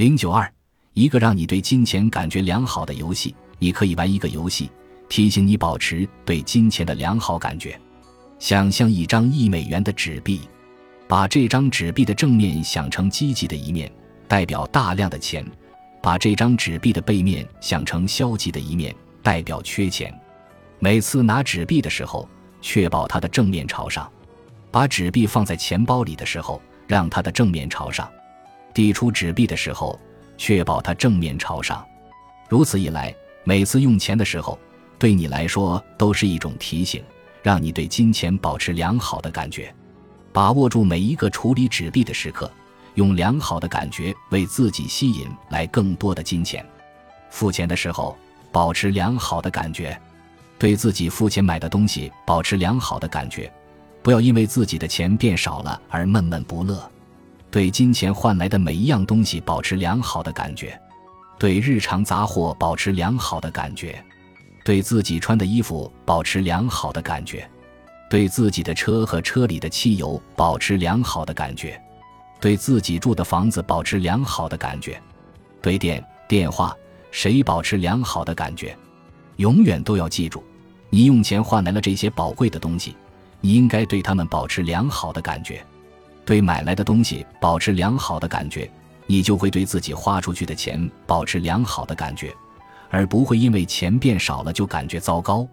零九二，一个让你对金钱感觉良好的游戏，你可以玩一个游戏，提醒你保持对金钱的良好感觉。想象一张一美元的纸币，把这张纸币的正面想成积极的一面，代表大量的钱；把这张纸币的背面想成消极的一面，代表缺钱。每次拿纸币的时候，确保它的正面朝上；把纸币放在钱包里的时候，让它的正面朝上；递出纸币的时候，确保它正面朝上。如此一来，每次用钱的时候，对你来说都是一种提醒。让你对金钱保持良好的感觉，把握住每一个处理纸币的时刻，用良好的感觉为自己吸引来更多的金钱。付钱的时候，保持良好的感觉，对自己付钱买的东西保持良好的感觉，不要因为自己的钱变少了而闷闷不乐。对金钱换来的每一样东西保持良好的感觉，对日常杂货保持良好的感觉。对自己穿的衣服保持良好的感觉，对自己的车和车里的汽油保持良好的感觉，对自己住的房子保持良好的感觉，对电电话谁保持良好的感觉？永远都要记住，你用钱换来了这些宝贵的东西，你应该对他们保持良好的感觉，对买来的东西保持良好的感觉，你就会对自己花出去的钱保持良好的感觉。而不会因为钱变少了就感觉糟糕。